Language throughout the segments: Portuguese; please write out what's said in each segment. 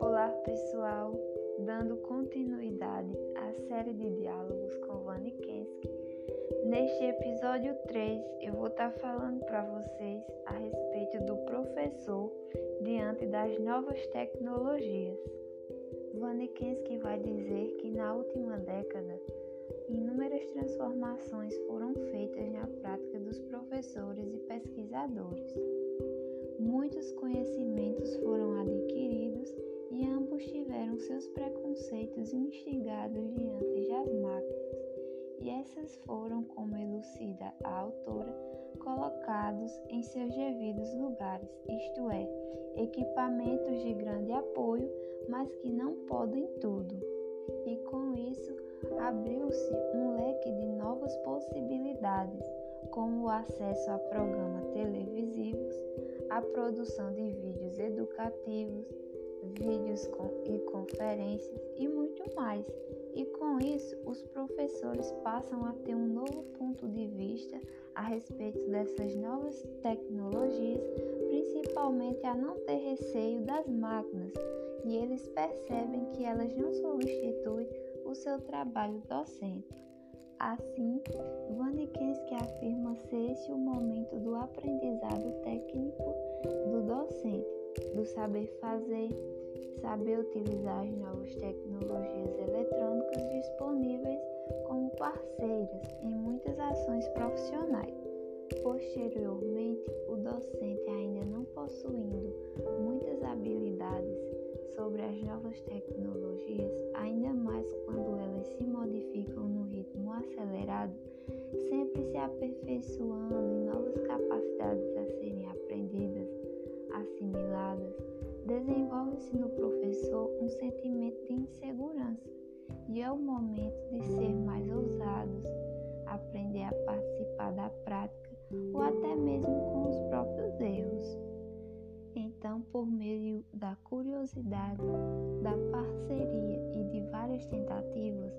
Olá pessoal, dando continuidade à série de diálogos com Vani Kensky. Neste episódio 3, eu vou estar falando para vocês a respeito do professor diante das novas tecnologias. Vanikensky vai dizer que na última década, inúmeras transformações foram feitas na prática dos professores e pesquisadores. Muitos conhecimentos foram adquiridos e ambos tiveram seus preconceitos instigados diante das máquinas, e essas foram, como elucida a autora, colocados em seus devidos lugares, isto é, equipamentos de grande apoio mas que não podem tudo. Abriu-se um leque de novas possibilidades, como o acesso a programas televisivos, a produção de vídeos educativos, vídeos e conferências e muito mais. E com isso, os professores passam a ter um novo ponto de vista a respeito dessas novas tecnologias, principalmente a não ter receio das máquinas, e eles percebem que elas não substituem o seu trabalho docente. Assim, Vanikensky afirma ser esse o momento do aprendizado técnico do docente, do saber fazer, saber utilizar as novas tecnologias eletrônicas disponíveis como parceiras em muitas ações profissionais. Posteriormente, o docente, ainda não possuindo muitas habilidades sobre as novas tecnologias, ainda mais quando elas se modificam no ritmo acelerado, sempre se aperfeiçoando em novas capacidades a serem aprendidas, assimiladas, desenvolve-se no professor um sentimento de insegurança e é o momento de ser mais ousados, aprender a participar da prática ou até mesmo com os próprios erros. Por meio da curiosidade, da parceria e de várias tentativas,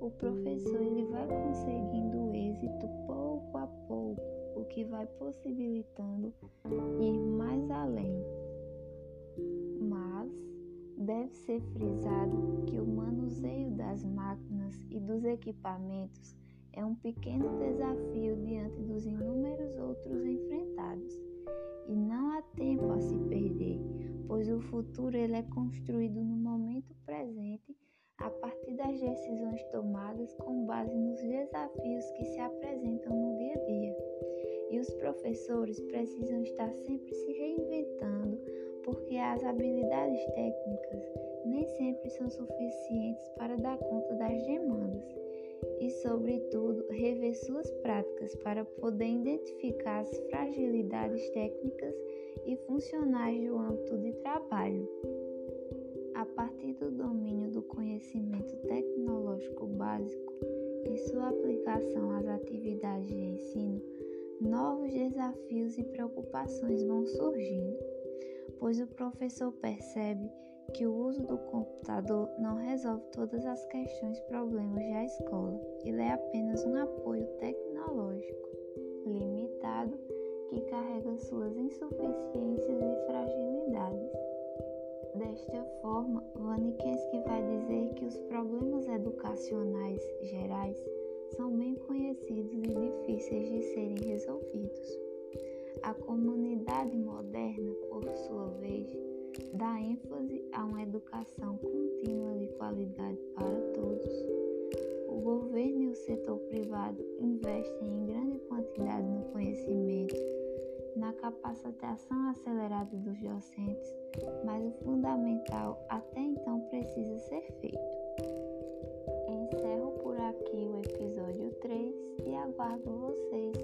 o professor ele vai conseguindo êxito pouco a pouco, o que vai possibilitando ir mais além. Mas deve ser frisado que o manuseio das máquinas e dos equipamentos é um pequeno desafio diante futuro ele é construído no momento presente a partir das decisões tomadas com base nos desafios que se apresentam no dia a dia. E os professores precisam estar sempre se reinventando, porque as habilidades técnicas nem sempre são suficientes para dar conta das demandas e, sobretudo, rever suas práticas para poder identificar as fragilidades técnicas e funcionais do âmbito de trabalho. A partir do domínio do conhecimento tecnológico básico e sua aplicação às atividades de ensino, novos desafios e preocupações vão surgindo, pois o professor percebe que o uso do computador não resolve todas as questões e problemas da escola. Ele é apenas um apoio tecnológico que carrega suas insuficiências e fragilidades. Desta forma, Vanikensky vai dizer que os problemas educacionais gerais são bem conhecidos e difíceis de serem resolvidos. A comunidade moderna, por sua vez, dá ênfase a uma educação contínua de qualidade para todos. O governo e o setor privado investem em grande quantidade no conhecimento, capacitação acelerada dos docentes, mas o fundamental até então precisa ser feito. Encerro por aqui o episódio 3 e aguardo vocês no episódio 4.